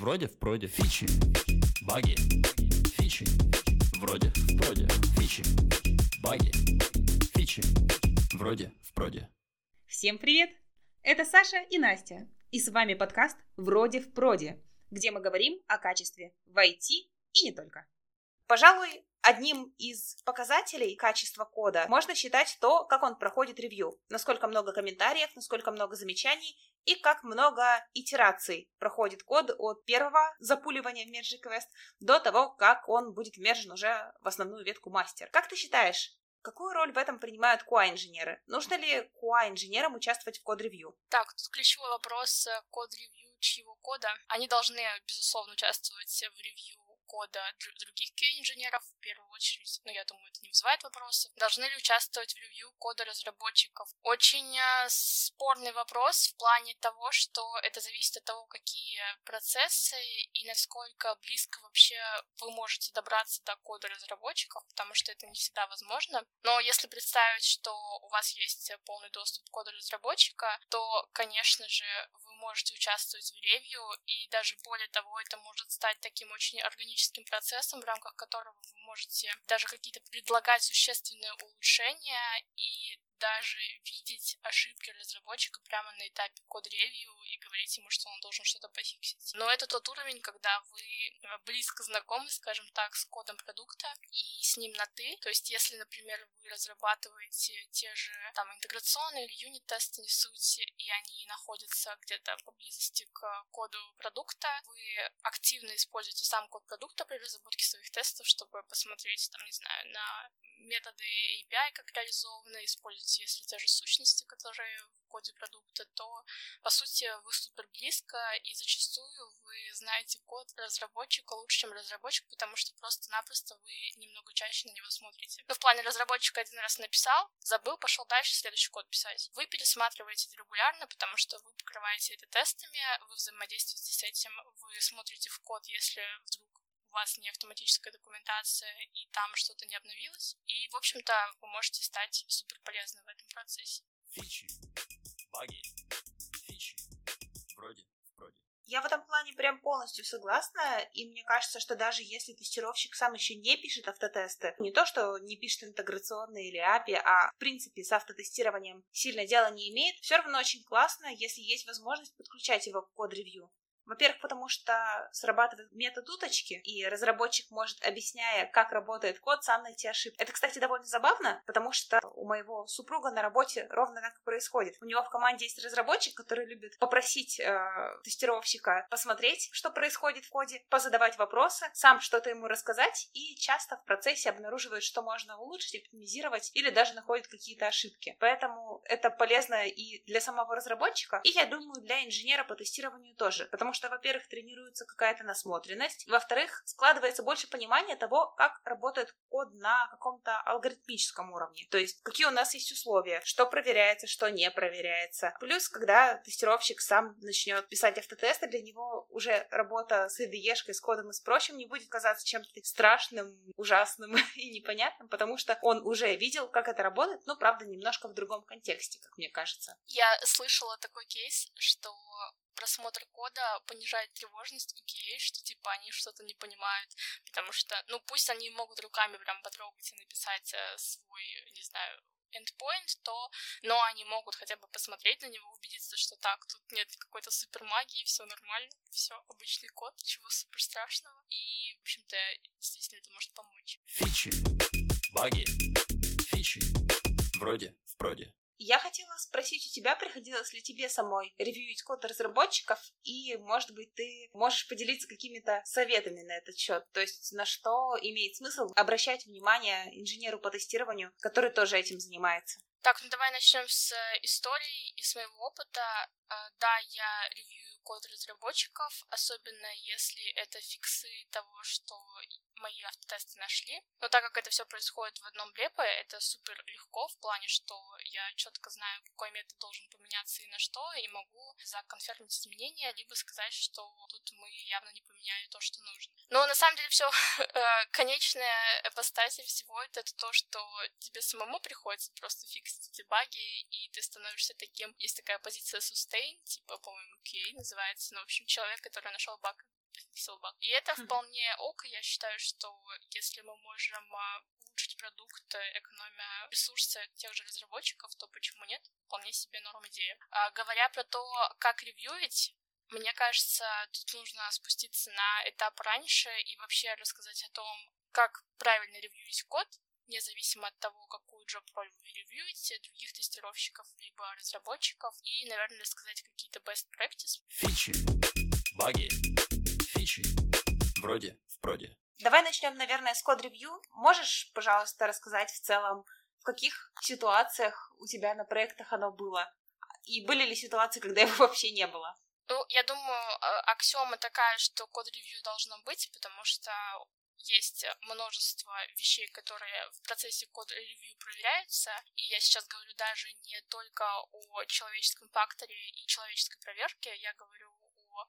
вроде в проде. Фичи, баги, фичи, вроде в проде. Фичи, баги, фичи, вроде в проде. Всем привет! Это Саша и Настя. И с вами подкаст «Вроде в проде», где мы говорим о качестве в IT и не только. Пожалуй, одним из показателей качества кода можно считать то, как он проходит ревью, насколько много комментариев, насколько много замечаний и как много итераций проходит код от первого запуливания в Merge Quest до того, как он будет вмержен уже в основную ветку мастер. Как ты считаешь, Какую роль в этом принимают QA-инженеры? Нужно ли QA-инженерам участвовать в код-ревью? Так, тут ключевой вопрос э, код-ревью чьего кода. Они должны, безусловно, участвовать в ревью кода других QA-инженеров, в первую очередь, ну, я думаю, это не вызывает вопросов. Должны ли участвовать в ревью кода разработчиков? Очень э, спорный вопрос в плане того, что это зависит от того, какие процессы и насколько близко вообще вы можете добраться до кода разработчиков, потому что это не всегда возможно. Но если представить, что у вас есть полный доступ к коду разработчика, то, конечно же, вы можете участвовать в ревью, и даже более того, это может стать таким очень органичным техническим процессом, в рамках которого вы можете даже какие-то предлагать существенные улучшения и даже видеть ошибки разработчика прямо на этапе код-ревью и говорить ему, что он должен что-то пофиксить. Но это тот уровень, когда вы э, близко знакомы, скажем так, с кодом продукта и с ним на «ты». То есть, если, например, вы разрабатываете те же там интеграционные или юнит-тесты, не суть, и они находятся где-то поблизости к коду продукта, вы активно используете сам код продукта при разработке своих тестов, чтобы посмотреть, там, не знаю, на методы API, как реализованы, используйте, если те же сущности, которые в коде продукта, то, по сути, вы супер близко, и зачастую вы знаете код разработчика лучше, чем разработчик, потому что просто-напросто вы немного чаще на него смотрите. Ну, в плане разработчика один раз написал, забыл, пошел дальше следующий код писать. Вы пересматриваете это регулярно, потому что вы покрываете это тестами, вы взаимодействуете с этим, вы смотрите в код, если вдруг у вас не автоматическая документация и там что-то не обновилось. И, в общем-то, вы можете стать супер полезным в этом процессе. Фичи, баги, фичи, вроде, вроде. Я в этом плане прям полностью согласна, и мне кажется, что даже если тестировщик сам еще не пишет автотесты, не то, что не пишет интеграционные или API, а в принципе с автотестированием сильно дела не имеет, все равно очень классно, если есть возможность подключать его к код-ревью. Во-первых, потому что срабатывает метод уточки, и разработчик может, объясняя, как работает код, сам найти ошибки. Это, кстати, довольно забавно, потому что у моего супруга на работе ровно так и происходит. У него в команде есть разработчик, который любит попросить э, тестировщика посмотреть, что происходит в коде, позадавать вопросы, сам что-то ему рассказать, и часто в процессе обнаруживает, что можно улучшить, оптимизировать, или даже находит какие-то ошибки. Поэтому это полезно и для самого разработчика, и, я думаю, для инженера по тестированию тоже, потому что что, во-первых, тренируется какая-то насмотренность, во-вторых, складывается больше понимания того, как работает код на каком-то алгоритмическом уровне. То есть, какие у нас есть условия, что проверяется, что не проверяется. Плюс, когда тестировщик сам начнет писать автотесты, для него уже работа с IDE-шкой, с кодом и с прочим не будет казаться чем-то страшным, ужасным и непонятным, потому что он уже видел, как это работает, но, правда, немножко в другом контексте, как мне кажется. Я слышала такой кейс, что просмотр кода понижает тревожность у QA, что типа они что-то не понимают, потому что, ну, пусть они могут руками прям потрогать и написать э, свой, не знаю, endpoint, то, но они могут хотя бы посмотреть на него, убедиться, что так, тут нет какой-то супер магии, все нормально, все обычный код, ничего супер страшного, и, в общем-то, действительно это может помочь. Фичи, баги, фичи, вроде в проде. Я хотела спросить у тебя, приходилось ли тебе самой ревьюить код разработчиков, и, может быть, ты можешь поделиться какими-то советами на этот счет, то есть на что имеет смысл обращать внимание инженеру по тестированию, который тоже этим занимается. Так, ну давай начнем с истории и своего опыта. А, да, я ревью код разработчиков, особенно если это фиксы того, что мои автотесты нашли. Но так как это все происходит в одном репо, это супер легко в плане, что я четко знаю, какой метод должен поменяться и на что, и могу законфермить изменения, либо сказать, что тут мы явно не поменяли то, что нужно. Но на самом деле все э, конечная апостасия всего это, это то, что тебе самому приходится просто фиксить эти баги, и ты становишься таким. Есть такая позиция sustain, типа, по-моему, QA называется. Ну, в общем, человек, который нашел баг фиксил баг. И это вполне ок, я считаю, что если мы можем а, улучшить продукт, экономя ресурсы тех же разработчиков, то почему нет? Вполне себе норм идея. А, говоря про то, как ревьюить, мне кажется, тут нужно спуститься на этап раньше и вообще рассказать о том, как правильно ревьюить код, независимо от того, какую джоб-роль вы ревьюете, других тестировщиков, либо разработчиков, и, наверное, рассказать какие-то best practice. Фичи, баги, фичи, вроде в проде. Давай начнем, наверное, с код-ревью. Можешь, пожалуйста, рассказать в целом, в каких ситуациях у тебя на проектах оно было? И были ли ситуации, когда его вообще не было? Ну, я думаю, а, аксиома такая, что код-ревью должно быть, потому что есть множество вещей, которые в процессе код-ревью проверяются, и я сейчас говорю даже не только о человеческом факторе и человеческой проверке, я говорю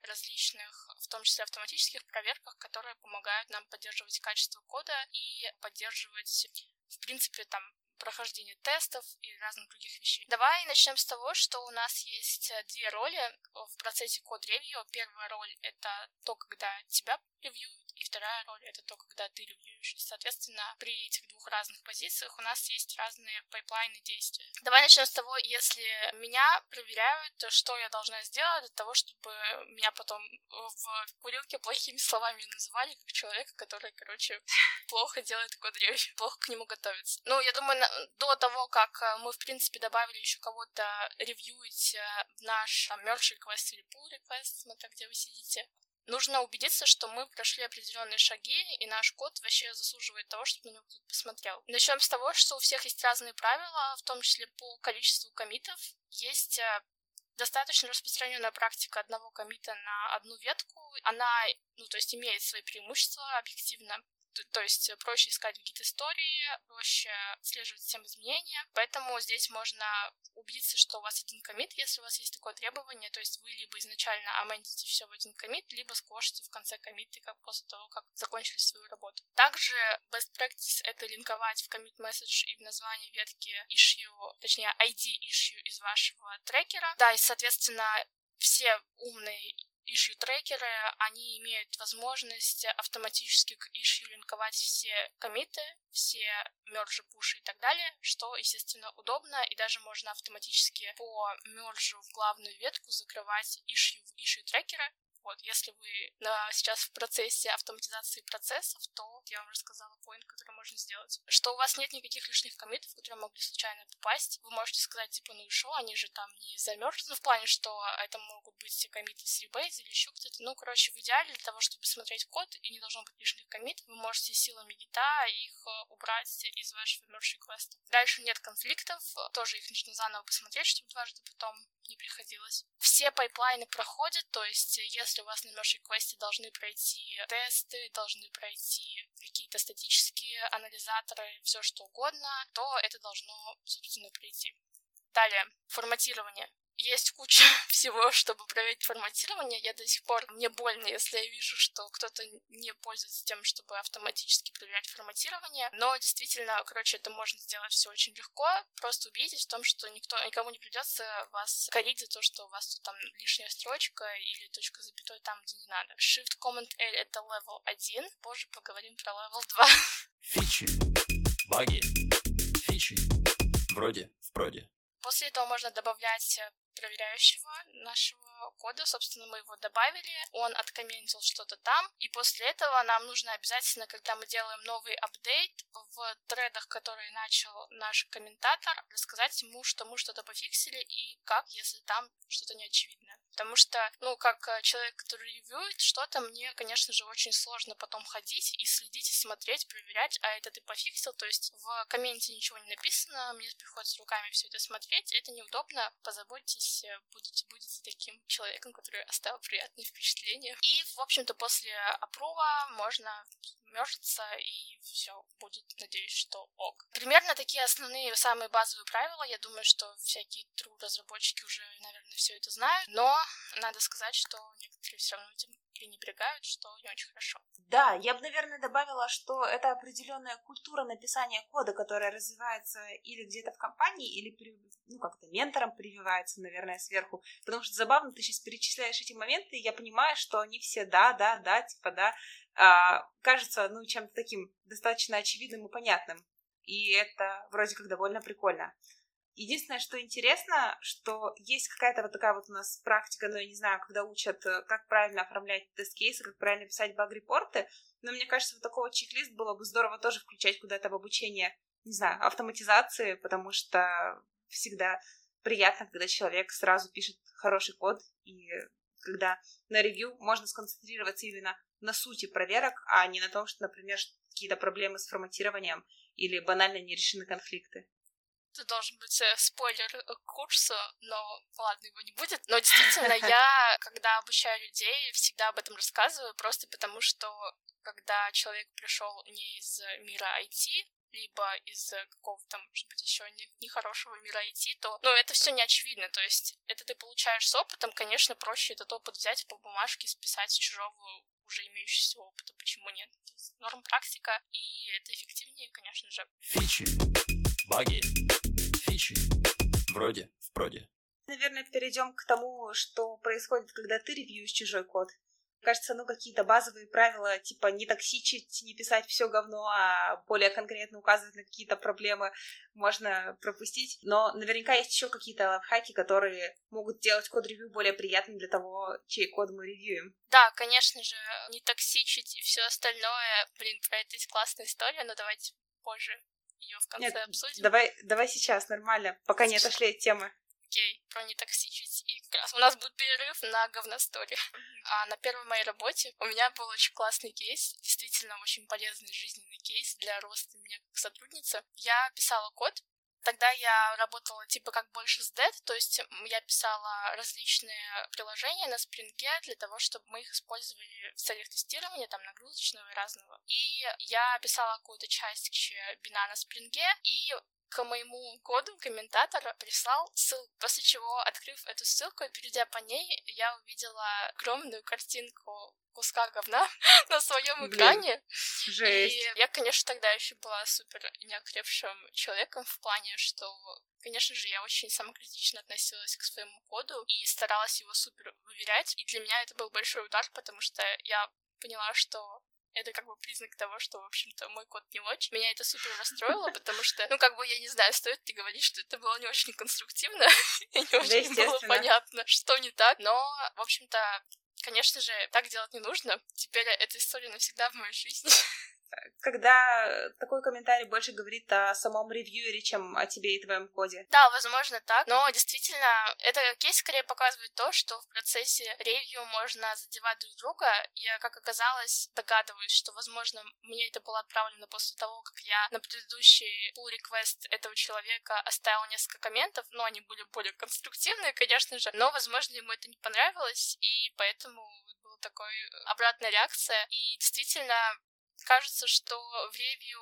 различных, в том числе автоматических проверках, которые помогают нам поддерживать качество кода и поддерживать, в принципе, там прохождения тестов и разных других вещей. Давай начнем с того, что у нас есть две роли в процессе код-ревью. Первая роль — это то, когда тебя ревьюют, и вторая роль — это то, когда ты ревьюешь. Соответственно, при этих двух разных позициях у нас есть разные пайплайны действия. Давай начнем с того, если меня проверяют, то что я должна сделать для того, чтобы меня потом в курилке плохими словами называли, как человека, который, короче, плохо делает код-ревью, плохо к нему готовится. Ну, я думаю, до того, как э, мы, в принципе, добавили еще кого-то ревьюить э, в наш merge request или pull request, смотря где вы сидите, нужно убедиться, что мы прошли определенные шаги, и наш код вообще заслуживает того, чтобы на него кто-то посмотрел. Начнем с того, что у всех есть разные правила, в том числе по количеству комитов. Есть э, достаточно распространенная практика одного комита на одну ветку. Она, ну, то есть имеет свои преимущества объективно то есть э, проще искать какие-то истории, проще отслеживать всем изменения. Поэтому здесь можно убедиться, что у вас один комит, если у вас есть такое требование, то есть вы либо изначально амендите все в один комит, либо сквошите в конце комиты, как после того, как закончили свою работу. Также best practice — это линковать в commit message и в названии ветки issue, точнее ID issue из вашего трекера. Да, и, соответственно, все умные issue трекеры, они имеют возможность автоматически к issue линковать все комиты, все мержи, пуши и так далее, что, естественно, удобно, и даже можно автоматически по мержу в главную ветку закрывать issue в issue трекера, вот, если вы на, сейчас в процессе автоматизации процессов, то я вам рассказала поинт, который можно сделать. Что у вас нет никаких лишних комитов, которые могли случайно попасть. Вы можете сказать, типа, ну и что, они же там не замерзли, в плане, что это могут быть коммиты с rebase или еще кто-то. Ну, короче, в идеале для того, чтобы смотреть код и не должно быть лишних коммитов, вы можете силами гита их э, убрать из вашего merge request. Дальше нет конфликтов, тоже их нужно заново посмотреть, чтобы дважды потом не приходилось. Все пайплайны проходят, то есть если у вас на merge request е должны пройти тесты, должны пройти какие-то статические анализаторы, все что угодно, то это должно, собственно, пройти. Далее, форматирование есть куча всего, чтобы проверить форматирование. Я до сих пор, мне больно, если я вижу, что кто-то не пользуется тем, чтобы автоматически проверять форматирование. Но действительно, короче, это можно сделать все очень легко. Просто убедитесь в том, что никто, никому не придется вас корить за то, что у вас тут там лишняя строчка или точка запятой там, где не надо. Shift Command L это level 1. Позже поговорим про level 2. Фичи, баги, фичи, вроде в проде. После этого можно добавлять проверяющего нашего кода. Собственно, мы его добавили, он откомментил что-то там, и после этого нам нужно обязательно, когда мы делаем новый апдейт в тредах, которые начал наш комментатор, рассказать ему, что мы что-то пофиксили и как, если там что-то неочевидное. Потому что, ну, как э, человек, который ревьюет что-то, мне, конечно же, очень сложно потом ходить и следить, и смотреть, проверять, а это ты пофиксил, то есть в комменте ничего не написано, мне приходится руками все это смотреть, это неудобно, позаботьтесь, э, будете, будете таким человеком, который оставил приятные впечатления. И, в общем-то, после опрова можно мержиться, и все будет, надеюсь, что ок. Примерно такие основные, самые базовые правила. Я думаю, что всякие true разработчики уже, наверное, все это знают. Но надо сказать, что некоторые все равно этим пренебрегают, что не очень хорошо. Да, я бы, наверное, добавила, что это определенная культура написания кода, которая развивается или где-то в компании, или ну, как-то ментором прививается, наверное, сверху. Потому что забавно, ты сейчас перечисляешь эти моменты, и я понимаю, что они все да, да, да, типа да, кажется, ну, чем-то таким достаточно очевидным и понятным. И это вроде как довольно прикольно. Единственное, что интересно, что есть какая-то вот такая вот у нас практика, но ну, я не знаю, когда учат, э, как правильно оформлять тест-кейсы, как правильно писать баг-репорты, но мне кажется, вот такого чек-лист было бы здорово тоже включать куда-то в обучение, не знаю, автоматизации, потому что всегда приятно, когда человек сразу пишет хороший код, и когда на ревью можно сконцентрироваться именно на сути проверок, а не на том, что, например, какие-то проблемы с форматированием или банально нерешены конфликты. Это должен быть э, спойлер э, курса, но ладно, его не будет. Но действительно, я, когда обучаю людей, всегда об этом рассказываю, просто потому что когда человек пришел не из мира IT, либо из какого-то, может быть, еще нехорошего не мира IT, то, ну, это все не очевидно. То есть, это ты получаешь с опытом, конечно, проще этот опыт взять по бумажке, списать с чужого уже имеющегося опыта. Почему нет? Норм практика, и это эффективнее, конечно же. Фичи, баги, фичи. Вроде, в проде. Наверное, перейдем к тому, что происходит, когда ты ревьюешь чужой код кажется, ну, какие-то базовые правила, типа не токсичить, не писать все говно, а более конкретно указывать на какие-то проблемы можно пропустить. Но наверняка есть еще какие-то лайфхаки, которые могут делать код-ревью более приятным для того, чей код мы ревьюем. Да, конечно же, не токсичить и все остальное. Блин, про это есть классная история, но давайте позже ее в конце Нет, обсудим. Давай, давай сейчас, нормально, пока не отошли от темы окей, про нетоксичить, и как раз у нас будет перерыв на говностори. А на первой моей работе у меня был очень классный кейс, действительно очень полезный жизненный кейс для роста меня как сотрудницы. Я писала код, Тогда я работала типа как больше с Dead, то есть я писала различные приложения на спринге для того, чтобы мы их использовали в целях тестирования, там, нагрузочного и разного. И я писала какую-то часть бина на спринге, и к моему коду комментатор прислал ссылку, после чего, открыв эту ссылку и перейдя по ней, я увидела огромную картинку куска говна на своем экране. Жесть. И я, конечно, тогда еще была супер неокрепшим человеком в плане, что Конечно же, я очень самокритично относилась к своему коду и старалась его супер выверять. И для меня это был большой удар, потому что я поняла, что это как бы признак того, что, в общем-то, мой код не очень. Меня это супер расстроило, потому что, ну, как бы, я не знаю, стоит ли говорить, что это было не очень конструктивно, и не очень было понятно, что не так, но, в общем-то, конечно же, так делать не нужно. Теперь эта история навсегда в моей жизни. когда такой комментарий больше говорит о самом ревьюере, чем о тебе и твоем коде. Да, возможно так, но действительно, это кейс скорее показывает то, что в процессе ревью можно задевать друг друга. Я, как оказалось, догадываюсь, что, возможно, мне это было отправлено после того, как я на предыдущий pull request этого человека оставил несколько комментов, но они были более конструктивные, конечно же, но, возможно, ему это не понравилось, и поэтому такой обратная реакция. И действительно, кажется, что в ревью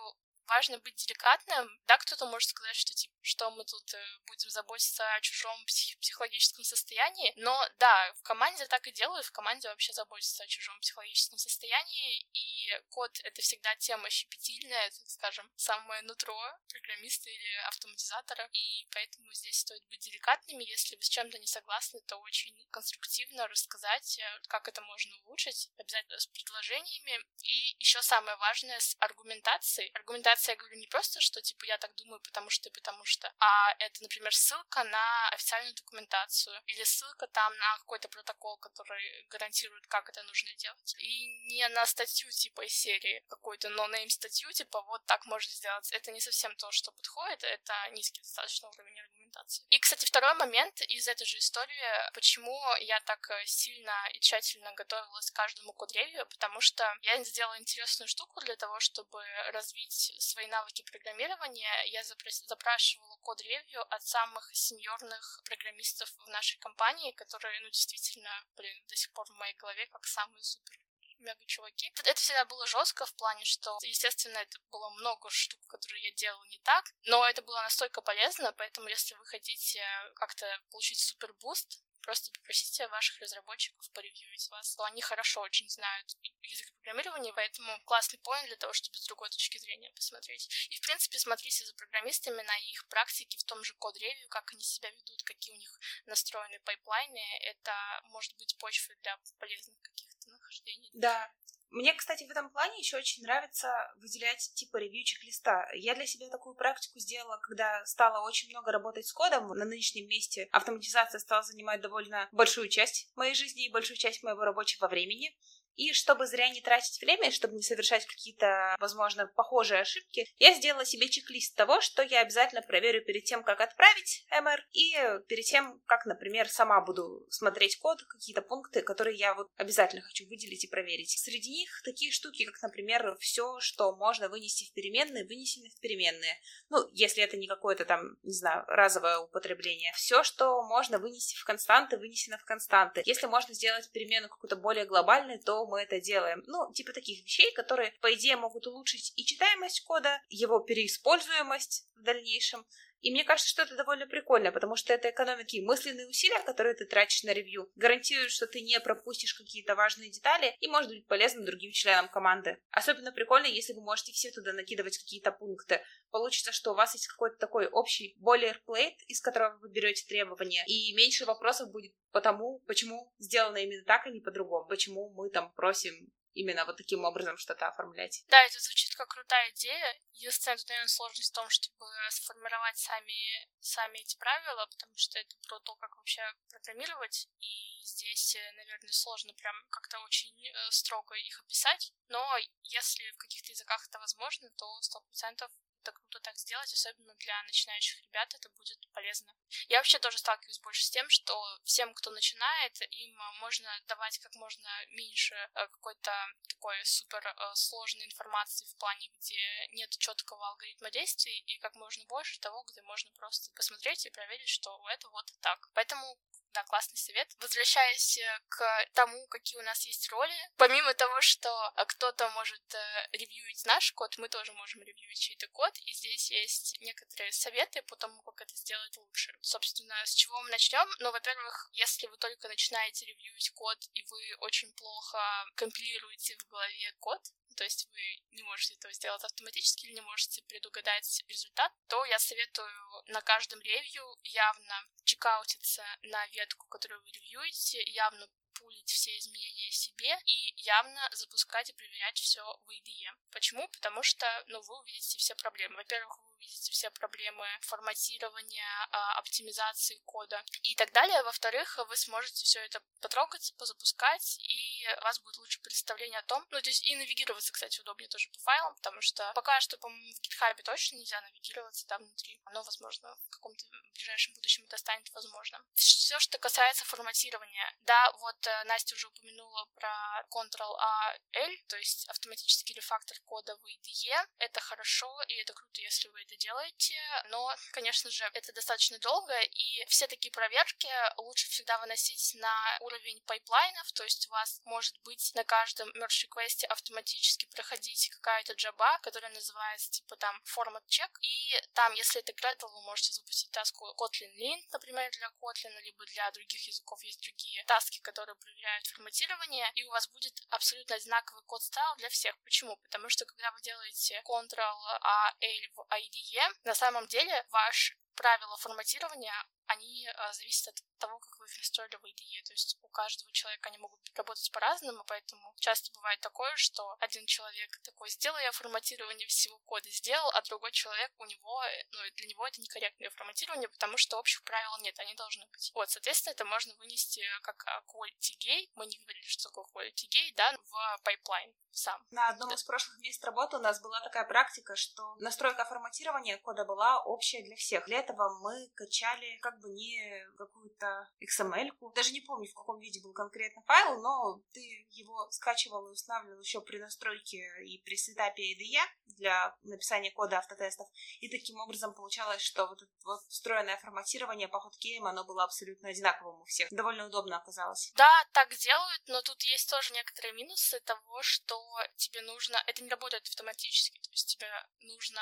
важно быть деликатным. Да, кто-то может сказать, что типа, что мы тут э, будем заботиться о чужом псих- психологическом состоянии. Но да, в команде так и делают, в команде вообще заботятся о чужом психологическом состоянии, и код — это всегда тема щепетильная, так скажем, самое нутро программиста или автоматизатора, и поэтому здесь стоит быть деликатными. Если вы с чем-то не согласны, то очень конструктивно рассказать, э, как это можно улучшить, обязательно с предложениями. И еще самое важное — с аргументацией. Аргументация я говорю не просто, что типа я так думаю, потому что, потому что, а это, например, ссылка на официальную документацию или ссылка там на какой-то протокол, который гарантирует, как это нужно делать. И не на статью типа из серии какой-то но-нейм статью, типа вот так можно сделать. Это не совсем то, что подходит, это низкий достаточно уровень аргументации. И, кстати, второй момент из этой же истории, почему я так э, сильно и тщательно готовилась к каждому код-ревью, потому что я сделала интересную штуку для того, чтобы развить свои навыки программирования, я запрашивала код-ревью от самых сеньорных программистов в нашей компании, которые, ну, действительно, блин, до сих пор в моей голове как самые супер мега чуваки. Это всегда было жестко в плане, что, естественно, это было много штук, которые я делала не так, но это было настолько полезно, поэтому если вы хотите как-то получить супер boost, просто попросите ваших разработчиков поревьюить вас. Они хорошо очень знают язык программирования, поэтому классный point для того, чтобы с другой точки зрения посмотреть. И, в принципе, смотрите за программистами на их практике в том же код-ревью, как они себя ведут, какие у них настроены пайплайны. Это может быть почвой для полезных каких-то нахождений. Да, мне, кстати, в этом плане еще очень нравится выделять типа ревью чек-листа. Я для себя такую практику сделала, когда стала очень много работать с кодом. На нынешнем месте автоматизация стала занимать довольно большую часть моей жизни и большую часть моего рабочего времени. И чтобы зря не тратить время, чтобы не совершать какие-то, возможно, похожие ошибки, я сделала себе чек-лист того, что я обязательно проверю перед тем, как отправить MR, и перед тем, как, например, сама буду смотреть код, какие-то пункты, которые я вот обязательно хочу выделить и проверить. Среди них такие штуки, как, например, все, что можно вынести в переменные, вынесены в переменные. Ну, если это не какое-то там, не знаю, разовое употребление. Все, что можно вынести в константы, вынесено в константы. Если можно сделать перемену какую-то более глобальную, то мы это делаем. Ну, типа таких вещей, которые, по идее, могут улучшить и читаемость кода, его переиспользуемость в дальнейшем. И мне кажется, что это довольно прикольно, потому что это экономит такие мысленные усилия, которые ты тратишь на ревью, гарантирует, что ты не пропустишь какие-то важные детали и может быть полезным другим членам команды. Особенно прикольно, если вы можете все туда накидывать какие-то пункты. Получится, что у вас есть какой-то такой общий boilerplate, из которого вы берете требования, и меньше вопросов будет по тому, почему сделано именно так, а не по-другому, почему мы там просим именно вот таким образом что-то оформлять. Да, это звучит как крутая идея. Единственная, тут, наверное, сложность в том, чтобы сформировать сами, сами эти правила, потому что это про то, как вообще программировать, и здесь, э, наверное, сложно прям как-то очень э, строго их описать, но если в каких-то языках это возможно, то сто процентов это круто так сделать, особенно для начинающих ребят это будет полезно. Я вообще тоже сталкиваюсь больше с тем, что всем, кто начинает, им а, можно давать как можно меньше э, какой-то такой супер э, сложной информации в плане, где нет четкого алгоритма действий, и как можно больше того, где можно просто посмотреть и проверить, что это вот так. Поэтому да, классный совет. Возвращаясь э, к тому, какие у нас есть роли, помимо того, что э, кто-то может э, ревьюить наш код, мы тоже можем ревьюить чей-то код, и здесь есть некоторые советы по тому, как это сделать лучше. Собственно, с чего мы начнем? Ну, во-первых, если вы только начинаете ревьюить код, и вы очень плохо компилируете в голове код, то есть вы не можете этого сделать автоматически или не можете предугадать результат, то я советую на каждом ревью явно чекаутиться на ветку, которую вы ревьюете, явно пулить все изменения себе и явно запускать и проверять все в IDE. Почему? Потому что ну, вы увидите все проблемы. Во-первых, вы увидите все проблемы форматирования, а, оптимизации кода и так далее. Во-вторых, вы сможете все это потрогать, позапускать, и у вас будет лучше представление о том, ну, то есть и навигироваться, кстати, удобнее тоже по файлам, потому что пока что, по-моему, в GitHub точно нельзя навигироваться там внутри. Оно, возможно, в каком-то ближайшем будущем это станет возможно. Все, что касается форматирования. Да, вот э, Настя уже упомянула про Ctrl-Alt-L, то есть автоматический рефактор кода в IDE. Это хорошо, и это круто, если вы это делаете, но, конечно же, это достаточно долго, и все такие проверки лучше всегда выносить на уровень пайплайнов, то есть у вас может быть на каждом merge request автоматически проходить какая-то джоба, которая называется типа там format check, и там, если это Gradle, вы можете запустить таску Kotlin Lint, например, для Kotlin, либо для других языков есть другие таски, которые проверяют форматирование, и у вас будет абсолютно одинаковый code style для всех. Почему? Потому что когда вы делаете Ctrl-Alt-L в IDE, на самом деле ваш правила форматирования, они а, зависят от того, как вы их настроили в IDE. То есть у каждого человека они могут работать по-разному, поэтому часто бывает такое, что один человек такой, сделал я форматирование всего кода, сделал, а другой человек, у него, ну, для него это некорректное форматирование, потому что общих правил нет, они должны быть. Вот, соответственно, это можно вынести как а, quality gate, мы не говорили, что такое quality gate, да, в пайплайн сам. На одном да. из прошлых мест работы у нас была такая практика, что настройка форматирования кода была общая для всех. Для этого мы качали как не какую-то XML-ку. Даже не помню, в каком виде был конкретно файл, но ты его скачивал и устанавливал еще при настройке и при сетапе IDE для написания кода автотестов. И таким образом получалось, что вот это вот встроенное форматирование по хоткеям, оно было абсолютно одинаковым у всех. Довольно удобно оказалось. Да, так делают, но тут есть тоже некоторые минусы того, что тебе нужно... Это не работает автоматически, то есть тебе нужно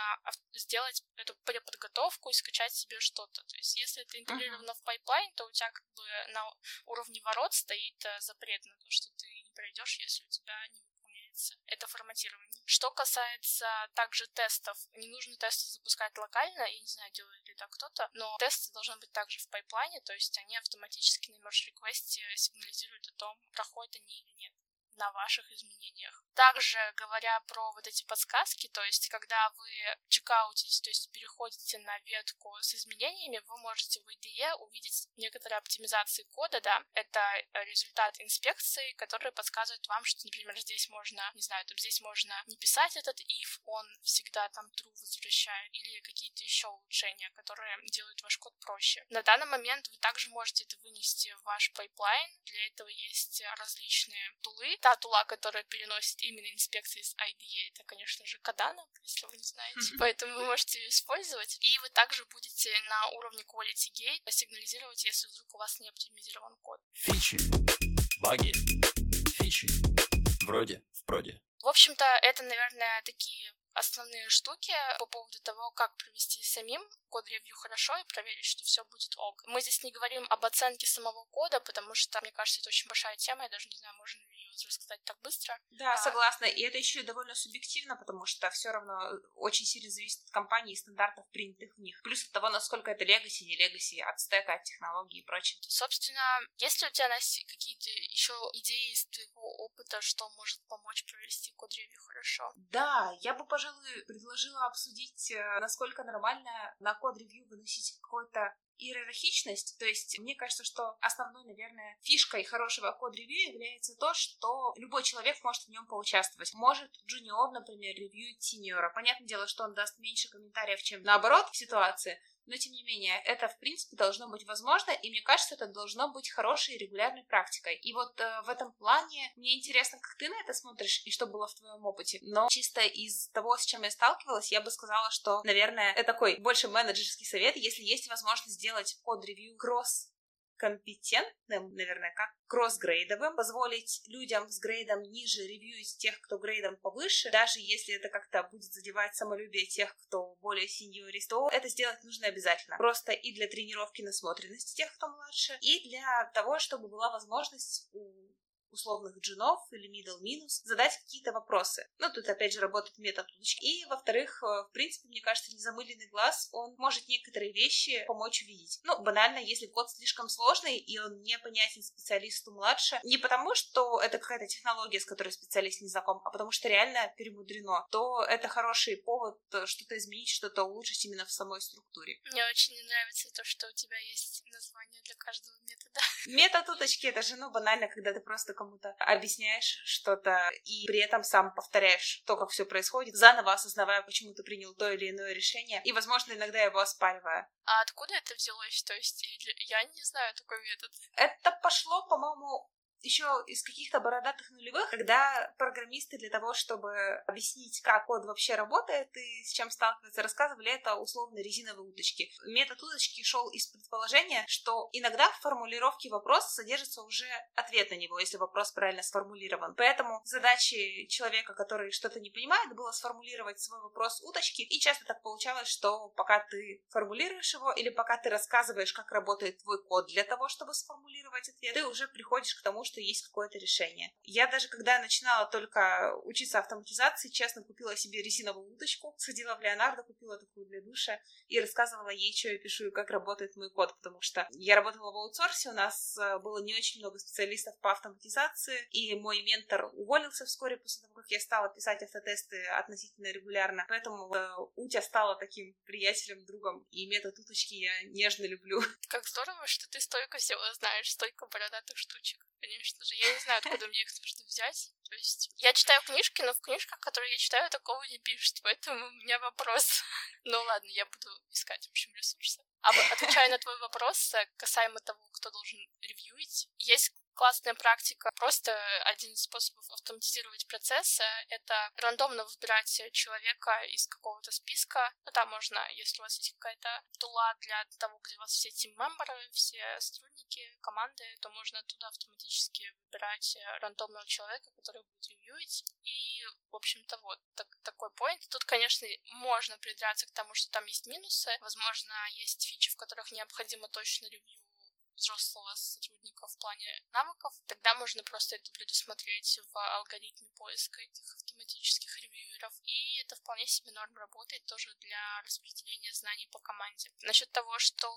сделать эту преподготовку и скачать себе что-то. То есть если это интегрированное давно в пайплайн, то у тебя как бы на уровне ворот стоит э, запрет на то, что ты не пройдешь, если у тебя не выполняется это форматирование. Что касается также тестов, не нужно тесты запускать локально, я не знаю, делает ли так кто-то, но тесты должны быть также в пайплайне, то есть они автоматически на merge request е сигнализируют о том, проходят они или нет на ваших изменениях. Также говоря про вот эти подсказки, то есть когда вы чекаутите, то есть переходите на ветку с изменениями, вы можете в IDE увидеть некоторые оптимизации кода, да, это результат инспекции, которые подсказывают вам, что, например, здесь можно, не знаю, там здесь можно не писать этот if, он всегда там true возвращает, или какие-то еще улучшения, которые делают ваш код проще. На данный момент вы также можете это вынести в ваш пайплайн, для этого есть различные тулы, та тула, которая переносит именно инспекции из IDE, это, конечно же, Qodana, если вы не знаете. Поэтому вы можете ее использовать. И вы также будете на уровне Quality Gate сигнализировать, если вдруг у вас не оптимизирован код. Фичи, баги, фичи, вроде, в проде. В общем-то, это, наверное, такие основные штуки по поводу того, как провести самим код-ревью хорошо и проверить, что все будет ок. Мы здесь не говорим об оценке самого кода, потому что, мне кажется, это очень большая тема, я даже не знаю, можно ли ее рассказать так быстро. Да, а... согласна. И это еще и довольно субъективно, потому что все равно очень сильно зависит от компании и стандартов, принятых в них. Плюс от того, насколько это легаси, не легаси, от стека, от технологий и прочее. Собственно, есть ли у тебя, Настя, какие-то еще идеи из твоего опыта, что может помочь провести код-ревью хорошо? Да, я бы, пожалуй, предложила обсудить, э, насколько нормально на код-ревью выносить какой-то иерархичность. То есть мне кажется, что основной, наверное, фишкой хорошего код-ревью является то, что любой человек может в нем поучаствовать. Может джуниор, например, ревьюить синьора. Понятное дело, что он даст меньше комментариев, чем наоборот в ситуации, но тем не менее, это в принципе должно быть возможно, и мне кажется, это должно быть хорошей регулярной практикой. И вот э, в этом плане мне интересно, как ты на это смотришь и что было в твоем опыте. Но чисто из того, с чем я сталкивалась, я бы сказала, что, наверное, это такой больше менеджерский совет, если есть возможность сделать под-ревью кросс компетентным, наверное, как кроссгрейдовым, позволить людям с грейдом ниже ревьюить тех, кто грейдом повыше, даже если это как-то будет задевать самолюбие тех, кто более сеньорист, то это сделать нужно обязательно. Просто и для тренировки насмотренности тех, кто младше, и для того, чтобы была возможность у условных джинов или middle минус задать какие-то вопросы. Ну, тут опять же работает метод удочки. И, во-вторых, э, в принципе, мне кажется, незамыленный глаз, он может некоторые вещи помочь увидеть. Ну, банально, если код слишком сложный, и он непонятен специалисту младше, не потому, что это какая-то технология, с которой специалист не знаком, а потому что реально перемудрено, то это хороший повод э, что-то изменить, что-то улучшить именно в самой структуре. Мне очень нравится то, что у тебя есть название для каждого метода. Метод уточки — это же, ну, банально, когда ты просто кому-то объясняешь что-то и при этом сам повторяешь то, как все происходит, заново осознавая, почему ты принял то или иное решение, и, возможно, иногда его оспаривая. А откуда это взялось? То есть я не знаю такой метод. Это пошло, по-моему, еще из каких-то бородатых нулевых, когда программисты для того, чтобы объяснить, как код вообще работает и с чем сталкивается, рассказывали это условно резиновые уточки. Метод уточки шел из предположения, что иногда в формулировке вопроса содержится уже ответ на него, если вопрос правильно сформулирован. Поэтому задачей человека, который что-то не понимает, было сформулировать свой вопрос уточки, и часто так получалось, что пока ты формулируешь его или пока ты рассказываешь, как работает твой код для того, чтобы сформулировать ответ, ты уже приходишь к тому, что есть какое-то решение. Я даже, когда начинала только учиться автоматизации, честно, купила себе резиновую удочку, сходила в Леонардо, купила такую для душа и рассказывала ей, что я пишу и как работает мой код, потому что я работала в аутсорсе, у нас э, было не очень много специалистов по автоматизации, и мой ментор уволился вскоре после того, как я стала писать автотесты относительно регулярно, поэтому э, Утя стала таким приятелем, другом, и метод уточки я нежно люблю. Как здорово, что ты столько всего знаешь, столько бородатых штучек конечно же. Я не знаю, откуда мне их нужно взять. То есть я читаю книжки, но в книжках, которые я читаю, такого не пишут, поэтому у меня вопрос. ну ладно, я буду искать, в общем, ресурсы. А отвечая на твой вопрос э, касаемо того, кто должен ревьюить, есть классная практика. Просто один из способов автоматизировать процессы — это рандомно выбирать человека из какого-то списка. Ну, там можно, если у вас есть какая-то тула для того, где у вас все тим-мемберы, все сотрудники команды, то можно оттуда автоматически выбирать рандомного человека, который будет ревьюить. И, в общем-то, вот так, такой поинт. Тут, конечно, можно придраться к тому, что там есть минусы. Возможно, есть фичи, в которых необходимо точно ревью взрослого сотрудника в плане навыков, тогда можно просто это предусмотреть в алгоритме поиска этих автоматических ревьюеров. И это вполне себе норм работает тоже для распределения знаний по команде. Насчет того, что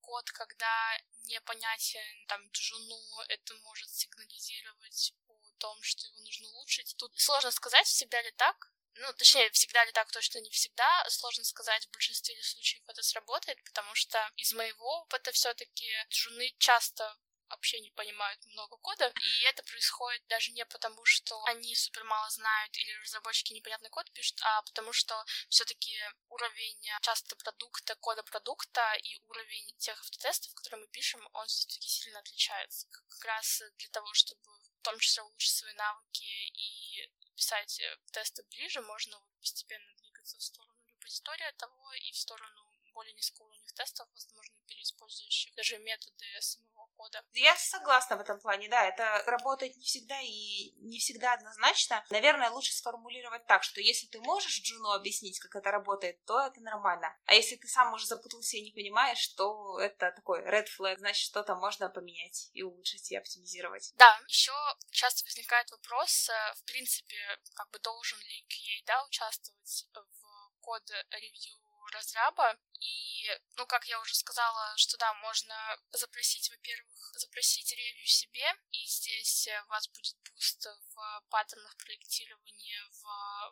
код, когда непонятен там джуну, это может сигнализировать о том, что его нужно улучшить. Тут сложно сказать, всегда ли так, ну, точнее, всегда ли так, точно не всегда. Сложно сказать, в большинстве случаев это сработает, потому что из моего опыта все-таки джуны часто вообще не понимают много кода, и это происходит даже не потому, что они супер мало знают или разработчики непонятный код пишут, а потому что все-таки уровень часто продукта, кода продукта и уровень тех автотестов, которые мы пишем, он все-таки сильно отличается. Как раз для того, чтобы в том числе улучшить свои навыки и писать э, тесты ближе, можно постепенно двигаться в сторону репозитория того и в сторону более низкоуровневых тестов, возможно, переиспользующих даже методы самого кода. Я согласна в этом плане, да, это работает не всегда и не всегда однозначно. Наверное, лучше сформулировать так, что если ты можешь Джуну объяснить, как это работает, то это нормально. А если ты сам уже запутался и не понимаешь, то это такой red flag, значит, что-то можно поменять и улучшить и оптимизировать. Да, еще часто возникает вопрос, э, в принципе, как бы должен ли QA, да, участвовать в код-ревью разраба. И, ну, как я уже сказала, что да, можно запросить, во-первых, запросить ревью себе, и здесь у вас будет буст в паттернах проектирования, в,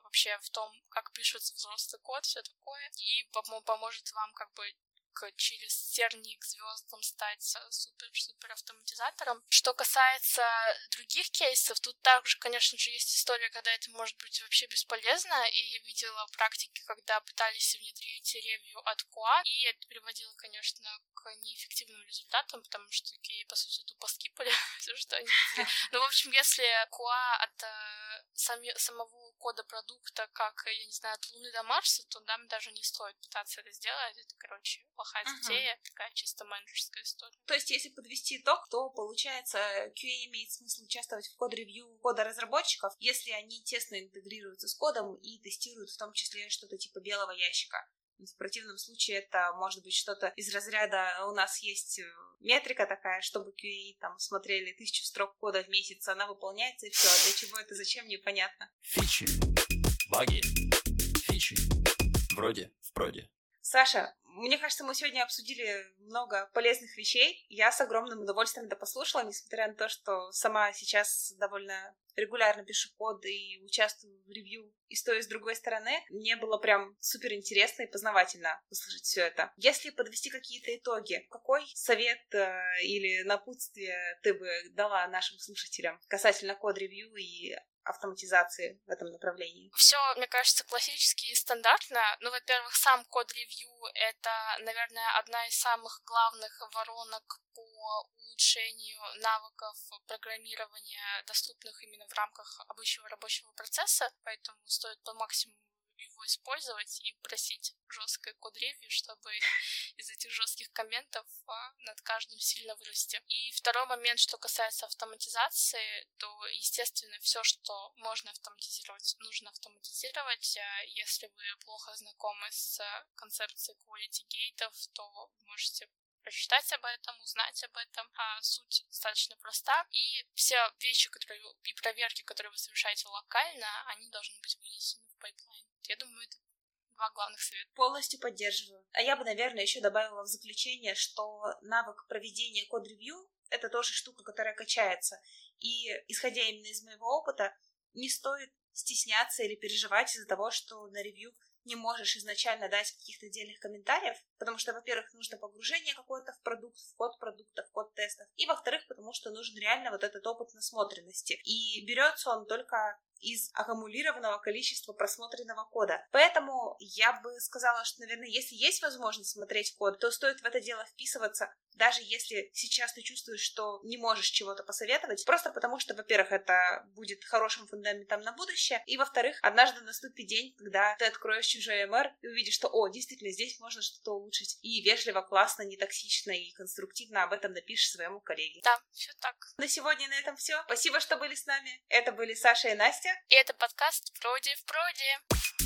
вообще в том, как пишется взрослый код, все такое, и поможет вам как бы через тернии к звездам стать супер-супер автоматизатором. Что касается других кейсов, тут также, конечно же, есть история, когда это может быть вообще бесполезно, и я видела практики, когда пытались внедрить ревью от QA, и это приводило, конечно, к неэффективным результатам, потому что такие, по сути, тупо скипали все, что они. Ну, в общем, если QA от э, сами, самого кода продукта, как, я не знаю, от Луны до Марса, то нам даже не стоит пытаться это сделать. Это, короче, плохая uh-huh. затея, такая чисто менеджерская история. То есть, если подвести итог, то, получается, QA имеет смысл участвовать в код-ревью кода разработчиков, если они тесно интегрируются с кодом и тестируют в том числе что-то типа белого ящика. В противном случае это может быть что-то из разряда у нас есть э, метрика такая, чтобы QA там смотрели тысячу строк кода в месяц, она выполняется и все. А для чего это, зачем, непонятно. Фичи, баги, фичи, вроде в проде. Саша, мне кажется, мы сегодня обсудили много полезных вещей. Я с огромным удовольствием это послушала, несмотря на то, что сама сейчас довольно регулярно пишу код и участвую в ревью и с той, и с другой стороны. Мне было прям супер интересно и познавательно услышать все это. Если подвести какие-то итоги, какой совет э, или напутствие ты бы дала нашим слушателям касательно код-ревью и автоматизации в этом направлении? Все, мне кажется, классически и стандартно. Ну, во-первых, сам код-ревью — это, наверное, одна из самых главных воронок по улучшению навыков программирования, доступных именно в рамках обычного рабочего процесса, поэтому стоит по максимуму его использовать и просить жесткое код-ревью, чтобы из этих жестких комментов а, над каждым сильно вырасти. И второй момент, что касается автоматизации, то, естественно, все, что можно автоматизировать, нужно автоматизировать. А если вы плохо знакомы с концепцией quality gate ов, то вы можете прочитать об этом, узнать об этом. А суть достаточно проста. И все вещи, которые и проверки, которые вы совершаете локально, они должны быть вынесены в pipeline. Я думаю, это два главных совета. Полностью поддерживаю. А я бы, наверное, еще добавила в заключение, что навык проведения код-ревью — это тоже штука, которая качается. И, исходя именно из моего опыта, не стоит стесняться или переживать из-за того, что на ревью не можешь изначально дать каких-то отдельных комментариев, потому что, во-первых, нужно погружение какое-то в продукт, в код продукта, в код тестов, и, во-вторых, потому что нужен реально вот этот опыт насмотренности. И берется он только из аккумулированного количества просмотренного кода. Поэтому я бы сказала, что, наверное, если есть возможность смотреть код, то стоит в это дело вписываться, даже если сейчас ты чувствуешь, что не можешь чего-то посоветовать, просто потому что, во-первых, это будет хорошим фундаментом на будущее, и, во-вторых, однажды наступит день, когда ты откроешь чужой МР и увидишь, что, о, действительно, здесь можно что-то улучшить, и вежливо, классно, не токсично и конструктивно об этом напишешь своему коллеге. Да, все так. На сегодня на этом все. Спасибо, что были с нами. Это были Саша и Настя. И это подкаст «Вроде в проде».